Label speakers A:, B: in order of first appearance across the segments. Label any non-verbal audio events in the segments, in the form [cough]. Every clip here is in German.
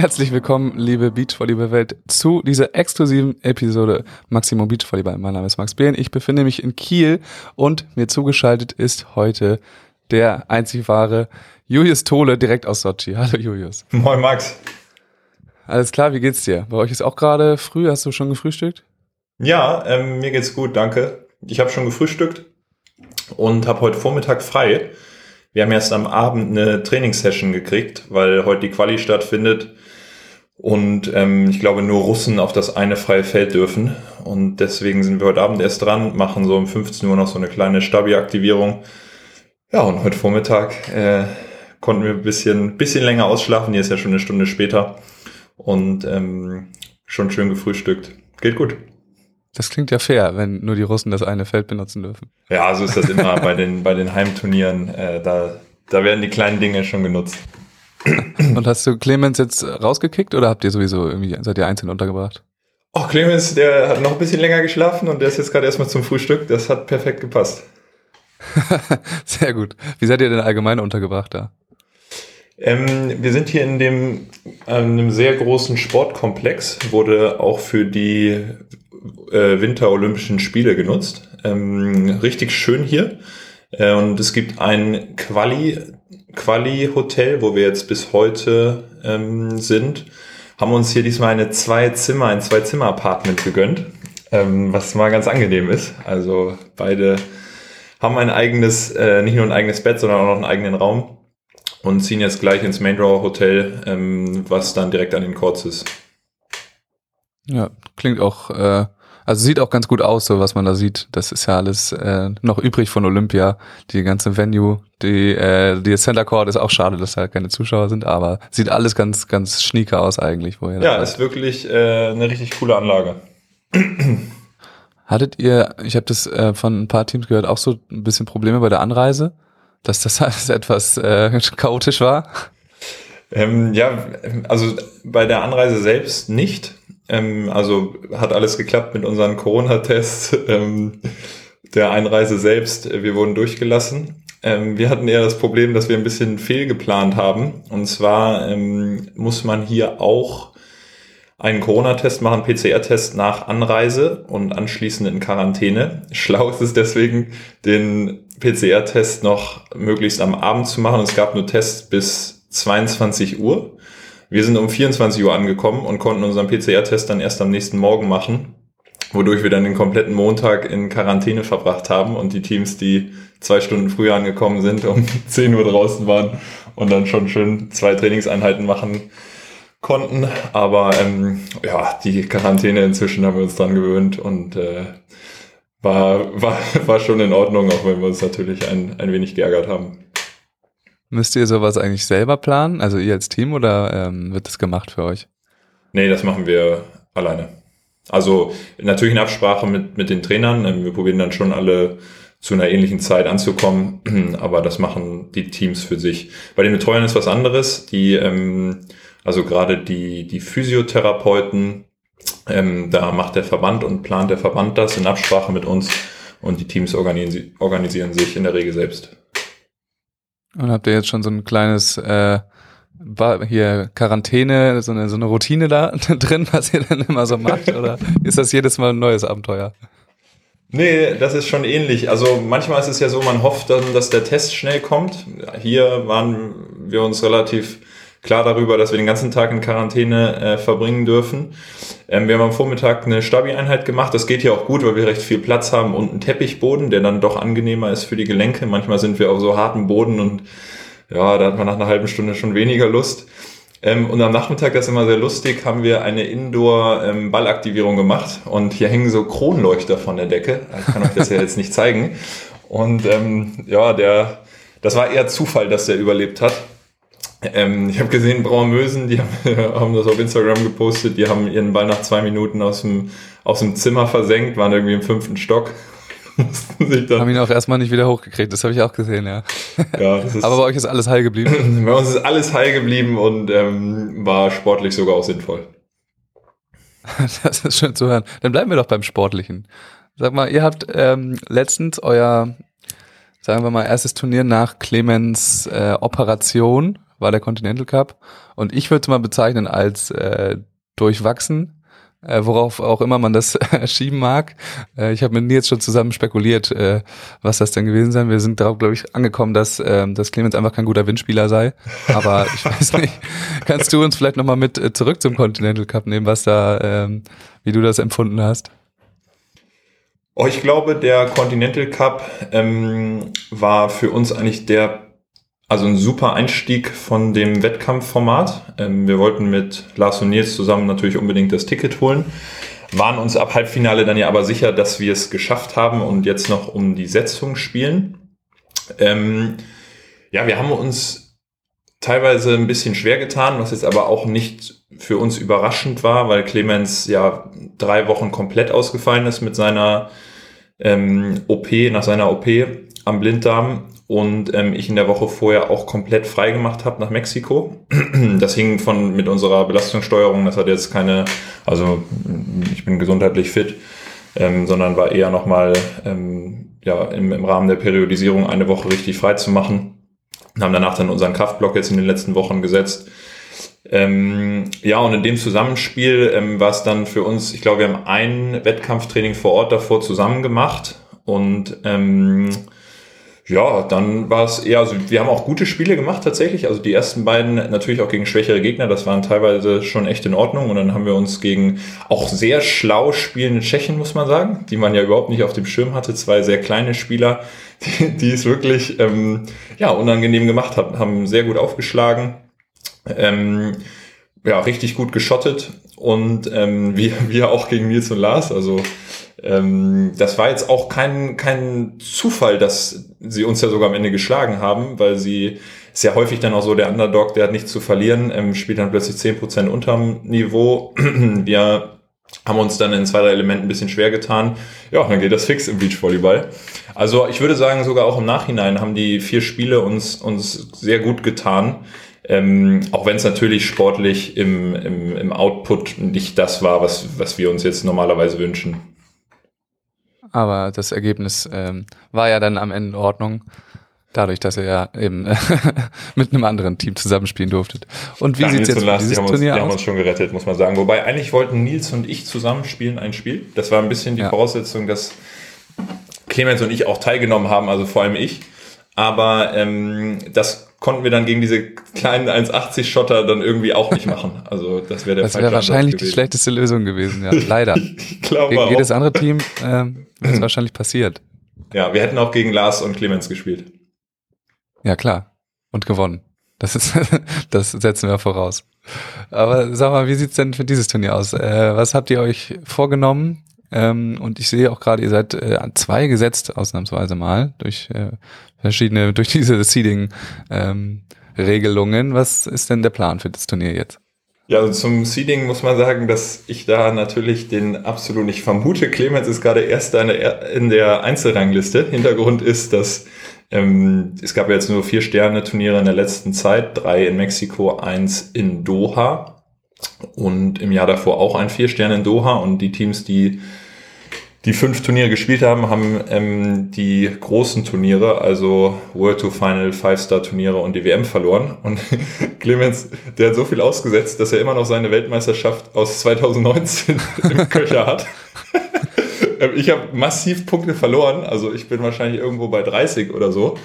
A: Herzlich willkommen, liebe Beachvolleyball-Welt, zu dieser exklusiven Episode Maximum Beachvolleyball. Mein Name ist Max Behn, ich befinde mich in Kiel und mir zugeschaltet ist heute der einzig wahre Julius Tole direkt aus Sochi. Hallo Julius.
B: Moin Max.
A: Alles klar, wie geht's dir? Bei euch ist auch gerade früh, hast du schon gefrühstückt?
B: Ja, ähm, mir geht's gut, danke. Ich habe schon gefrühstückt und habe heute Vormittag frei. Wir haben erst am Abend eine Trainingssession gekriegt, weil heute die Quali stattfindet und ähm, ich glaube nur Russen auf das eine freie Feld dürfen. Und deswegen sind wir heute Abend erst dran, machen so um 15 Uhr noch so eine kleine Stabi-Aktivierung. Ja, und heute Vormittag äh, konnten wir ein bisschen, bisschen länger ausschlafen. Hier ist ja schon eine Stunde später. Und ähm, schon schön gefrühstückt. Geht gut.
A: Das klingt ja fair, wenn nur die Russen das eine Feld benutzen dürfen.
B: Ja, so ist das immer bei den, bei den Heimturnieren. Äh, da, da werden die kleinen Dinge schon genutzt.
A: Und hast du Clemens jetzt rausgekickt oder habt ihr sowieso irgendwie, seid ihr einzeln untergebracht?
B: Oh, Clemens, der hat noch ein bisschen länger geschlafen und der ist jetzt gerade erstmal zum Frühstück. Das hat perfekt gepasst. [laughs]
A: Sehr gut. Wie seid ihr denn allgemein untergebracht da?
B: Ähm, wir sind hier in dem einem sehr großen Sportkomplex, wurde auch für die äh, Winterolympischen Spiele genutzt. Ähm, richtig schön hier. Äh, und es gibt ein Quali, Quali-Hotel, wo wir jetzt bis heute ähm, sind. Haben uns hier diesmal eine Zwei-Zimmer, ein Zwei-Zimmer-Apartment gegönnt, ähm, was mal ganz angenehm ist. Also beide haben ein eigenes, äh, nicht nur ein eigenes Bett, sondern auch noch einen eigenen Raum und ziehen jetzt gleich ins Main Draw Hotel, ähm, was dann direkt an den Courts ist.
A: Ja, klingt auch, äh, also sieht auch ganz gut aus, so was man da sieht. Das ist ja alles äh, noch übrig von Olympia. Die ganze Venue, die, äh, die Center Court ist auch schade, dass da keine Zuschauer sind, aber sieht alles ganz, ganz schnieker aus eigentlich.
B: Woher ja, ist wirklich äh, eine richtig coole Anlage.
A: Hattet ihr, ich habe das äh, von ein paar Teams gehört, auch so ein bisschen Probleme bei der Anreise? dass das [laughs] alles etwas äh, chaotisch war?
B: Ähm, ja, also bei der Anreise selbst nicht. Ähm, also hat alles geklappt mit unseren Corona-Tests. [laughs] Ähm, der Einreise selbst, äh, wir wurden durchgelassen. Ähm, wir hatten eher das Problem, dass wir ein bisschen fehlgeplant haben. Und zwar ähm, muss man hier auch einen Corona-Test machen, PCR-Test nach Anreise und anschließend in Quarantäne. [laughs] Schlau ist es deswegen, den PCR-Test noch möglichst am Abend zu machen. Es gab nur Tests bis 22 Uhr. Wir sind um 24 Uhr angekommen und konnten unseren PCR-Test dann erst am nächsten Morgen machen, wodurch wir dann den kompletten Montag in Quarantäne verbracht haben und die Teams, die zwei Stunden früher angekommen sind, um [laughs] 10 Uhr draußen waren und dann schon schön zwei Trainingseinheiten machen konnten. Aber ähm, ja, die Quarantäne inzwischen haben wir uns dran gewöhnt und äh, war, [laughs] war, war schon in Ordnung, auch wenn wir uns natürlich ein, ein wenig geärgert haben.
A: Müsst ihr sowas eigentlich selber planen, also ihr als Team, oder ähm, wird das gemacht für euch?
B: Nee, das machen wir alleine. Also natürlich in Absprache mit, mit den Trainern. Ähm, wir probieren dann schon alle zu einer ähnlichen Zeit anzukommen, [clears throat] aber das machen die Teams für sich. Bei den Betreuern ist was anderes. Die, ähm, also gerade die, die Physiotherapeuten, ähm, da macht der Verband und plant der Verband das in Absprache mit uns und die Teams organisi organisieren sich in der Regel selbst.
A: Und habt ihr jetzt schon so ein kleines äh, hier Quarantäne, so eine, so eine Routine da [laughs] drin, was ihr dann immer so macht? [laughs] Oder ist das jedes Mal ein neues Abenteuer?
B: Nee, das ist schon ähnlich. Also manchmal ist es ja so, man hofft dann, dass der Test schnell kommt. Hier waren wir uns relativ klar darüber, dass wir den ganzen Tag in Quarantäne äh, verbringen dürfen. Ähm, wir haben am Vormittag eine Stabi-Einheit gemacht. Das geht hier auch gut, weil wir recht viel Platz haben und einen Teppichboden, der dann doch angenehmer ist für die Gelenke. Manchmal sind wir auf so harten Boden und ja, da hat man nach einer halben Stunde schon weniger Lust. Ähm, und am Nachmittag, das ist immer sehr lustig, haben wir eine Indoor-Ballaktivierung ähm, gemacht und hier hängen so Kronleuchter von der Decke. Ich kann euch das ja jetzt nicht zeigen. Und ähm, ja, der, das war eher Zufall, dass der überlebt hat. Ähm, ich habe gesehen, Braumösen, die haben, [laughs] haben, das auf Instagram gepostet, die haben ihren Ball nach zwei Minuten aus dem, aus dem Zimmer versenkt, waren irgendwie im fünften Stock. [laughs]
A: haben ihn auch erstmal nicht wieder hochgekriegt, das habe ich auch gesehen, ja. ja [laughs] Aber bei euch ist alles heil geblieben? [clears throat]
B: bei uns ist alles heil geblieben und ähm, war sportlich sogar auch sinnvoll.
A: das ist schön zu hören. Dann bleiben wir doch beim Sportlichen. Sag mal, ihr habt ähm, letztens euer, sagen wir mal, erstes Turnier nach Clemens äh, Operation war der Continental Cup. Und ich würde es mal bezeichnen als äh, durchwachsen äh, worauf auch immer man das [laughs] schieben mag. Äh, ich habe mit Nils schon zusammen spekuliert, äh, was das denn gewesen sein. Wir sind darauf, glaube ich, angekommen, dass, äh, dass Clemens einfach kein guter Windspieler sei. Aber [laughs] ich weiß nicht, kannst du uns vielleicht nochmal mit äh, zurück zum Continental Cup nehmen, was da, ähm, wie du das empfunden hast?
B: Oh, ich glaube, der Continental Cup ähm, war für uns eigentlich der also ein super Einstieg von dem Wettkampfformat. Ähm, wir wollten mit Lars und Nils zusammen natürlich unbedingt das Ticket holen, waren uns ab Halbfinale dann ja aber sicher, dass wir es geschafft haben und jetzt noch um die Setzung spielen. Ähm, ja, wir haben uns teilweise ein bisschen schwer getan, was jetzt aber auch nicht für uns überraschend war, weil Clemens ja drei Wochen komplett ausgefallen ist mit seiner ähm, OP, nach seiner OP am Blinddarm und ähm, ich in der Woche vorher auch komplett frei gemacht habe nach Mexiko. [clears throat] Das hing von mit unserer Belastungssteuerung, das hat jetzt keine, also ich bin gesundheitlich fit, ähm, sondern war eher nochmal ähm, ja, im, im Rahmen der Periodisierung eine Woche richtig frei zu machen. Und haben danach dann unseren Kraftblock jetzt in den letzten Wochen gesetzt. Ähm, ja, und in dem Zusammenspiel ähm, war es dann für uns, ich glaube, wir haben ein Wettkampftraining vor Ort davor zusammen gemacht und ähm, ja, dann war es eher, also wir haben auch gute Spiele gemacht tatsächlich. Also die ersten beiden natürlich auch gegen schwächere Gegner, das waren teilweise schon echt in Ordnung. Und dann haben wir uns gegen auch sehr schlau spielende Tschechen, muss man sagen, die man ja überhaupt nicht auf dem Schirm hatte. Zwei sehr kleine Spieler, [laughs] die, die es wirklich ähm, ja, unangenehm gemacht haben, haben sehr gut aufgeschlagen. Ähm, ja, richtig gut geschottet und ähm, wir, wir auch gegen Nils und Lars. Also ähm, das war jetzt auch kein, kein Zufall, dass sie uns ja sogar am Ende geschlagen haben, weil sie ist ja häufig dann auch so der Underdog, der hat nichts zu verlieren, ähm, spielt dann plötzlich zehn Prozent unterm Niveau. [clears throat] Wir haben uns dann in zwei, drei Elementen ein bisschen schwer getan. Ja, dann geht das fix im Beachvolleyball. Also ich würde sagen, sogar auch im Nachhinein haben die vier Spiele uns, uns sehr gut getan. Ähm, auch wenn es natürlich sportlich im, im, im Output nicht das war, was, was wir uns jetzt normalerweise wünschen
A: aber das Ergebnis ähm, war ja dann am Ende in Ordnung. Dadurch, dass ihr ja eben [laughs] mit einem anderen Team zusammenspielen durftet. Und wie sieht es jetzt
B: mit dieses die haben Turnier uns, die haben uns schon gerettet, muss man sagen. Wobei eigentlich wollten Nils und ich zusammenspielen ein Spiel. Das war ein bisschen die ja. Voraussetzung, dass Clemens und ich auch teilgenommen haben, also vor allem ich. Aber ähm, das konnten wir dann gegen diese kleinen 1,80 Schotter dann irgendwie auch nicht machen. Also das wäre der
A: Das wäre wahrscheinlich die schlechteste Lösung gewesen, ja. [laughs] Leider. ich glaube gegen auch. jedes andere Team ähm, [clears throat] wäre es wahrscheinlich passiert.
B: Ja, wir hätten auch gegen Lars und Clemens gespielt.
A: Ja, klar. Und gewonnen. Das ist, [laughs] das setzen wir voraus. Aber sag mal, wie sieht's denn für dieses Turnier aus? Äh, was habt ihr euch vorgenommen? Ähm, und ich sehe auch gerade, ihr seid äh, zwei gesetzt, ausnahmsweise mal, durch äh, verschiedene, [laughs] durch diese Seeding-Regelungen. Ähm, Was ist denn der Plan für das Turnier jetzt?
B: Ja, also zum Seeding muss man sagen, dass ich da natürlich den absolut nicht vermute. Clemens ist gerade erst in der Einzelrangliste. Hintergrund ist, dass ähm, es gab jetzt nur vier Sterne-Turniere in der letzten Zeit, drei in Mexiko, eins in Doha und im Jahr davor auch ein vier Sterne in Doha und die Teams, die die fünf Turniere gespielt haben, haben ähm, die großen Turniere, also World to Final, Five-Star-Turniere und die WM verloren. Und [laughs] Clemens, der hat so viel ausgesetzt, dass er immer noch seine Weltmeisterschaft aus 2019 [laughs] im Köcher hat. [laughs] Ähm, ich habe massiv Punkte verloren, also ich bin wahrscheinlich irgendwo bei 30 oder so.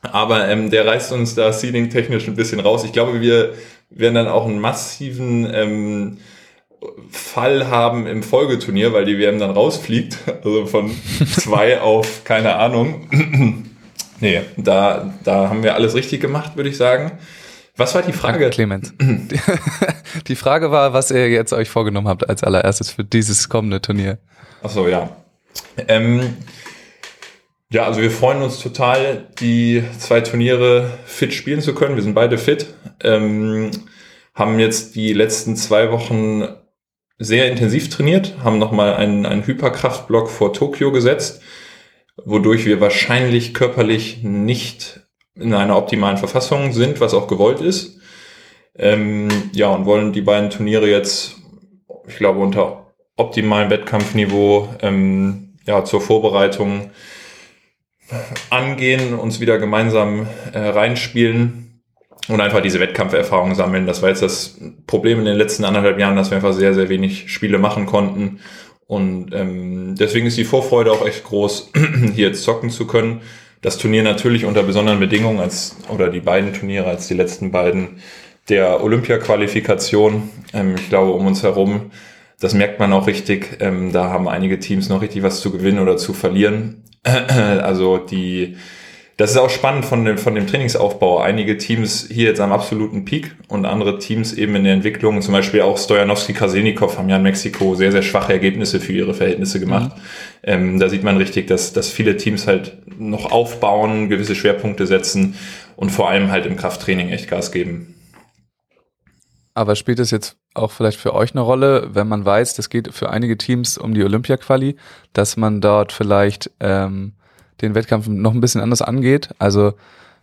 B: Aber ähm, der reißt uns da seeding-technisch ein bisschen raus. Ich glaube, wir werden dann auch einen massiven ähm, Fall haben im Folgeturnier, weil die WM dann rausfliegt. [laughs] Also von zwei auf keine Ahnung. [clears throat] nee, da, da haben wir alles richtig gemacht, würde ich sagen. Was war die Frage?
A: Clemens. [clears throat] die Frage war, was ihr jetzt euch vorgenommen habt als allererstes für dieses kommende Turnier.
B: Ach so, ja. Ähm, ja, also wir freuen uns total, die zwei Turniere fit spielen zu können. Wir sind beide fit. Ähm, haben jetzt die letzten zwei Wochen sehr intensiv trainiert, haben nochmal einen, einen Hyperkraftblock vor Tokio gesetzt, wodurch wir wahrscheinlich körperlich nicht in einer optimalen Verfassung sind, was auch gewollt ist. Ähm, ja, und wollen die beiden Turniere jetzt, ich glaube, unter optimalem Wettkampfniveau ähm, ja, zur Vorbereitung angehen, uns wieder gemeinsam äh, reinspielen und einfach diese Wettkampferfahrung sammeln. Das war jetzt das Problem in den letzten anderthalb Jahren, dass wir einfach sehr, sehr wenig Spiele machen konnten. Und ähm, deswegen ist die Vorfreude auch echt groß, [clears throat] hier jetzt zocken zu können. Das Turnier natürlich unter besonderen Bedingungen als oder die beiden Turniere als die letzten beiden der Olympia-Qualifikation. Ähm, ich glaube, um uns herum, das merkt man auch richtig. Ähm, da haben einige Teams noch richtig was zu gewinnen oder zu verlieren. [clears throat] also die das ist auch spannend von dem, von dem Trainingsaufbau. Einige Teams hier jetzt am absoluten Peak und andere Teams eben in der Entwicklung. Zum Beispiel auch Stojanowski, Kasenikov haben ja in Mexiko sehr, sehr schwache Ergebnisse für ihre Verhältnisse gemacht. Mhm. Ähm, da sieht man richtig, dass, dass viele Teams halt noch aufbauen, gewisse Schwerpunkte setzen und vor allem halt im Krafttraining echt Gas geben.
A: Aber spielt es jetzt auch vielleicht für euch eine Rolle, wenn man weiß, das geht für einige Teams um die Olympia-Quali, dass man dort vielleicht ähm, den Wettkampf noch ein bisschen anders angeht. Also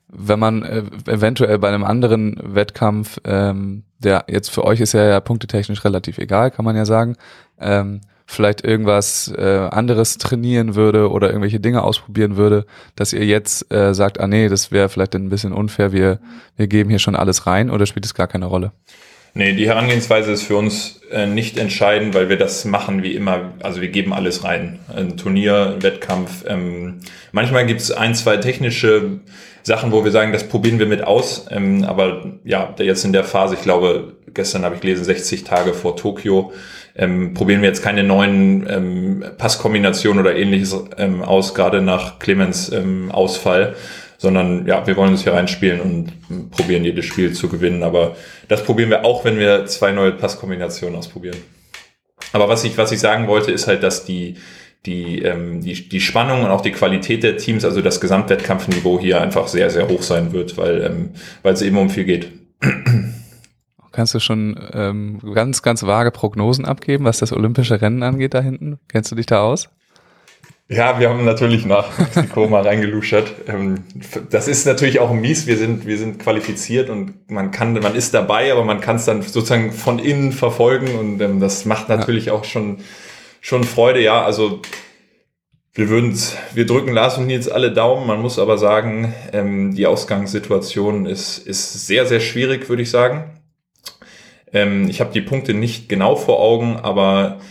A: wenn man äh, eventuell bei einem anderen Wettkampf, ähm, der jetzt für euch ist ja, ja punktetechnisch relativ egal, kann man ja sagen, ähm, vielleicht irgendwas äh, anderes trainieren würde oder irgendwelche Dinge ausprobieren würde, dass ihr jetzt äh, sagt, ah nee, das wäre vielleicht ein bisschen unfair, wir, wir geben hier schon alles rein oder spielt es gar keine Rolle?
B: Nee, die Herangehensweise ist für uns äh, nicht entscheidend, weil wir das machen wie immer. Also wir geben alles rein. Ein Turnier, Wettkampf. Ähm, manchmal gibt es ein, zwei technische Sachen, wo wir sagen, das probieren wir mit aus. Ähm, aber ja, jetzt in der Phase, ich glaube, gestern habe ich gelesen, 60 Tage vor Tokio, ähm, probieren wir jetzt keine neuen ähm, Passkombinationen oder ähnliches ähm, aus, gerade nach Clemens ähm, Ausfall sondern ja, wir wollen uns hier reinspielen und probieren jedes Spiel zu gewinnen. Aber das probieren wir auch, wenn wir zwei neue Passkombinationen ausprobieren. Aber was ich, was ich sagen wollte, ist halt, dass die, die, ähm, die, die Spannung und auch die Qualität der Teams, also das Gesamtwettkampfniveau hier einfach sehr, sehr hoch sein wird, weil, ähm, es eben um viel geht. [clears throat]
A: Kannst du schon ähm, ganz, ganz vage Prognosen abgeben, was das olympische Rennen angeht da hinten? Kennst du dich da aus?
B: Ja, wir haben natürlich nach Mexiko mal reingeluschert. Ähm, das ist natürlich auch mies. Wir sind, wir sind qualifiziert und man kann, man ist dabei, aber man kann es dann sozusagen von innen verfolgen und ähm, das macht natürlich auch schon, schon Freude. Ja, also wir würden wir drücken Lars und Nils alle Daumen. Man muss aber sagen, ähm, die Ausgangssituation ist, ist sehr, sehr schwierig, würde ich sagen. Ich habe die Punkte nicht genau vor Augen, aber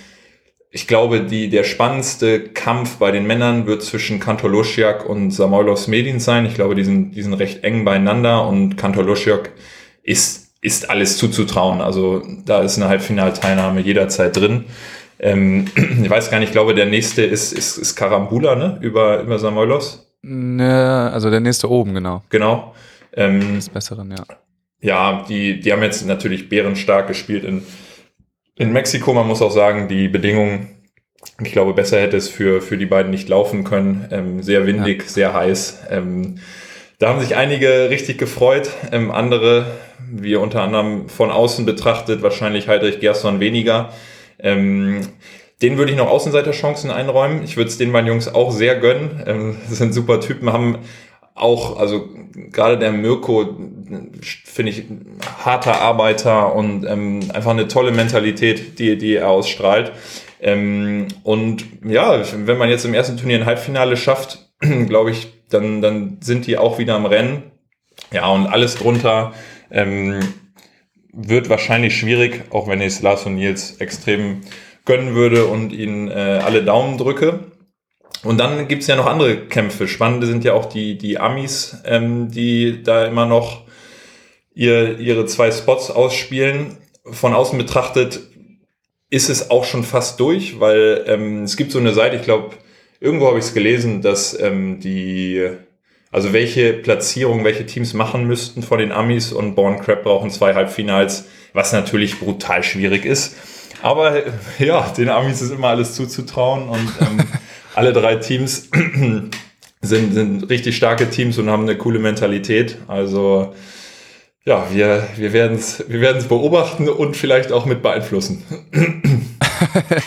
B: ich glaube, die, der spannendste Kampf bei den Männern wird zwischen Kantolusiak und Samoilos Medin sein. Ich glaube, die sind, die sind recht eng beieinander und Kantolusiak ist, ist alles zuzutrauen. Also da ist eine Halbfinalteilnahme jederzeit drin. Ähm, [clears throat] ich weiß gar nicht, ich glaube, der nächste ist, ist, ist Karambula, ne? Über, über Samoilos.
A: Ne, also der nächste oben, genau.
B: Genau.
A: Ähm, das Besseren, ja.
B: Ja, die, die haben jetzt natürlich bärenstark gespielt in, in Mexiko, man muss auch sagen, die Bedingungen, ich glaube, besser hätte es für, für die beiden nicht laufen können. Ähm, sehr windig, ja. sehr heiß. Ähm, da haben sich einige richtig gefreut, ähm, andere, wie unter anderem von außen betrachtet, wahrscheinlich Heidrich Gerson weniger. Ähm, den würde ich noch Außenseiterchancen einräumen. Ich würde es den beiden Jungs auch sehr gönnen. Ähm, [laughs] das sind super Typen, haben auch, also gerade der Mirko, finde ich, harter Arbeiter und ähm, einfach eine tolle Mentalität, die, die er ausstrahlt. Ähm, und ja, wenn man jetzt im ersten Turnier ein Halbfinale schafft, [clears throat] glaube ich, dann, dann sind die auch wieder am Rennen. Ja, und alles drunter ähm, wird wahrscheinlich schwierig, auch wenn ich es Lars und Nils extrem gönnen würde und ihnen äh, alle Daumen drücke. Und dann gibt's ja noch andere Kämpfe. Spannende sind ja auch die, die Amis, ähm, die da immer noch ihr, ihre zwei Spots ausspielen. Von außen betrachtet ist es auch schon fast durch, weil ähm, es gibt so eine Seite, ich glaube, irgendwo habe ich es gelesen, dass ähm, die, also welche Platzierung, welche Teams machen müssten von den Amis und Born Crab brauchen zwei Halbfinals, was natürlich brutal schwierig ist. Aber [laughs] ja, den Amis ist immer alles zuzutrauen und ähm, [laughs] alle drei Teams [clears throat] sind, sind richtig starke Teams und haben eine coole Mentalität. Also ja, wir, wir werden es wir werden's beobachten und vielleicht auch mit beeinflussen.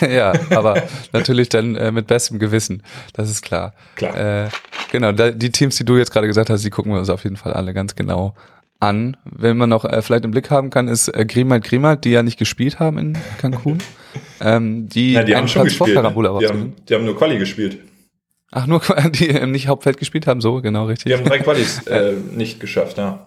B: [laughs]
A: ja, aber natürlich dann äh, mit bestem Gewissen, das ist klar.
B: Klar.
A: Äh, genau, da, die Teams, die du jetzt gerade gesagt hast, die gucken wir uns auf jeden Fall alle ganz genau an. Wenn man noch äh, vielleicht im Blick haben kann, ist äh, Grimald Grimald, die ja nicht gespielt haben in Cancun. Ähm, die
B: ja, die haben schon gespielt. Die haben, die haben nur Quali gespielt.
A: Ach, nur [laughs] die ähm, nicht Hauptfeld gespielt haben, so, genau, richtig.
B: Die haben drei Qualis äh, nicht geschafft, ja.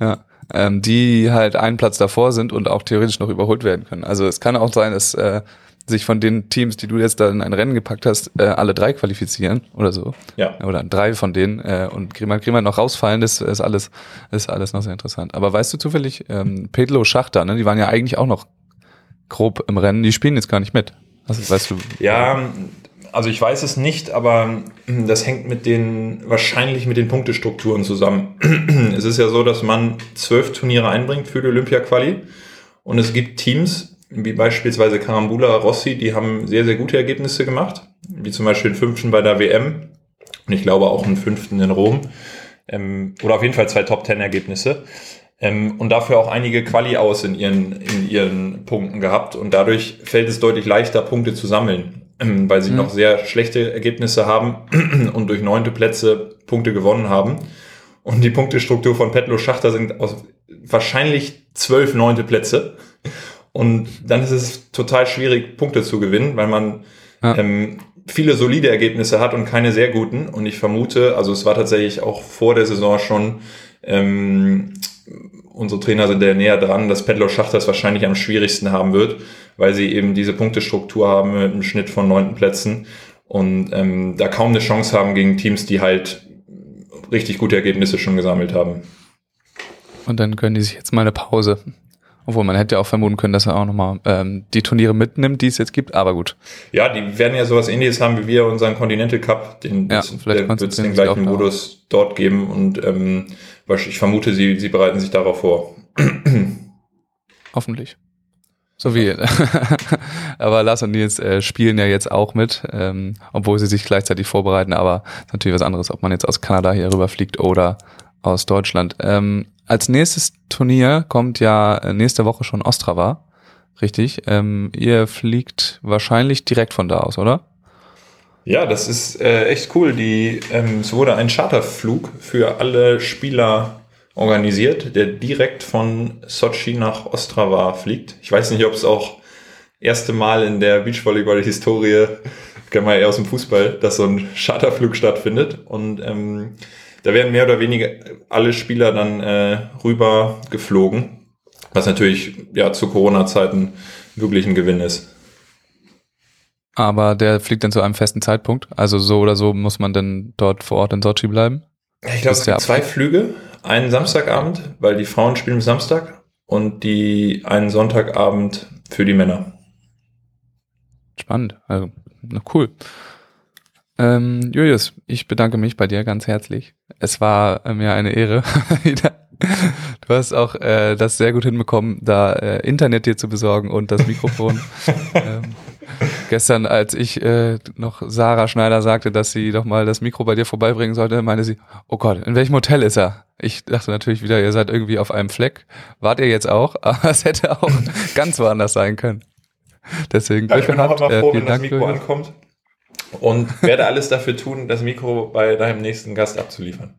A: Ja, ähm, die halt einen Platz davor sind und auch theoretisch noch überholt werden können. Also es kann auch sein, dass äh, sich von den Teams, die du jetzt da in ein Rennen gepackt hast, äh, alle drei qualifizieren oder so.
B: Ja.
A: Oder drei von denen äh, und Griemann, Griemann noch rausfallen, das ist alles, ist alles noch sehr interessant. Aber weißt du zufällig, ähm, Pedlo Schachter, ne, die waren ja eigentlich auch noch grob im Rennen, die spielen jetzt gar nicht mit. Also, weißt du?
B: Ja, also ich weiß es nicht, aber das hängt mit den, wahrscheinlich mit den Punktestrukturen zusammen. [clears throat] es ist ja so, dass man zwölf Turniere einbringt für die Olympia-Quali und es gibt Teams, wie beispielsweise Karambula Rossi, die haben sehr, sehr gute Ergebnisse gemacht, wie zum Beispiel den fünften bei der WM und ich glaube auch einen fünften in Rom. Ähm, oder auf jeden Fall zwei Top-Ten-Ergebnisse. Ähm, und dafür auch einige Quali aus in ihren, in ihren Punkten gehabt. Und dadurch fällt es deutlich leichter, Punkte zu sammeln, ähm, weil sie mhm. noch sehr schlechte Ergebnisse haben [clears throat] und durch neunte Plätze Punkte gewonnen haben. Und die Punktestruktur von Petlo Schachter sind aus wahrscheinlich zwölf neunte Plätze. Und dann ist es total schwierig, Punkte zu gewinnen, weil man ja. ähm, viele solide Ergebnisse hat und keine sehr guten. Und ich vermute, also es war tatsächlich auch vor der Saison schon, ähm, unsere Trainer sind ja näher dran, dass Pedlo Schachter es wahrscheinlich am schwierigsten haben wird, weil sie eben diese Punktestruktur haben mit einem Schnitt von neunten Plätzen und ähm, da kaum eine Chance haben gegen Teams, die halt richtig gute Ergebnisse schon gesammelt haben.
A: Und dann können die sich jetzt mal eine Pause obwohl man hätte ja auch vermuten können, dass er auch nochmal ähm, die Turniere mitnimmt, die es jetzt gibt, aber gut.
B: Ja, die werden ja sowas ähnliches haben wie wir unseren Continental Cup. Den
A: ja, vielleicht
B: wird es den gleichen Modus dort geben und ähm, ich vermute, sie, sie bereiten sich darauf vor.
A: Hoffentlich. So wie. [laughs] aber Lars und Nils äh, spielen ja jetzt auch mit, ähm, obwohl sie sich gleichzeitig vorbereiten, aber ist natürlich was anderes, ob man jetzt aus Kanada hier rüberfliegt oder aus Deutschland. Ähm, als nächstes Turnier kommt ja äh, nächste Woche schon Ostrava. Richtig. Ähm, ihr fliegt wahrscheinlich direkt von da aus, oder?
B: Ja, das ist äh, echt cool. Die, ähm, es wurde ein Charterflug für alle Spieler organisiert, der direkt von Sochi nach Ostrava fliegt. Ich weiß nicht, ob es auch erste Mal in der Beachvolleyball-Historie, kennen wir eher aus dem Fußball, dass so ein Charterflug stattfindet. Und ähm, da werden mehr oder weniger alle Spieler dann äh, rüber geflogen, was natürlich ja zu Corona-Zeiten wirklich ein Gewinn ist.
A: Aber der fliegt dann zu einem festen Zeitpunkt. Also so oder so muss man dann dort vor Ort in Sochi bleiben.
B: Ich glaube, es gibt zwei Flüge. Einen Samstagabend, weil die Frauen spielen Samstag und die einen Sonntagabend für die Männer.
A: Spannend. Also, na cool. Ähm, Julius, ich bedanke mich bei dir ganz herzlich. Es war äh, mir eine Ehre. [laughs] du hast auch äh, das sehr gut hinbekommen, da äh, Internet dir zu besorgen und das Mikrofon. [laughs] ähm, gestern, als ich äh, noch Sarah Schneider sagte, dass sie doch mal das Mikro bei dir vorbeibringen sollte, meinte sie, oh Gott, in welchem Hotel ist er? Ich dachte natürlich wieder, ihr seid irgendwie auf einem Fleck. Wart ihr jetzt auch? [laughs] Aber es hätte auch ganz woanders sein können. Deswegen,
B: ja, ich bin auch immer froh, wenn Dank, das Mikro Julius. ankommt und werde alles dafür tun, das Mikro bei deinem nächsten Gast abzuliefern.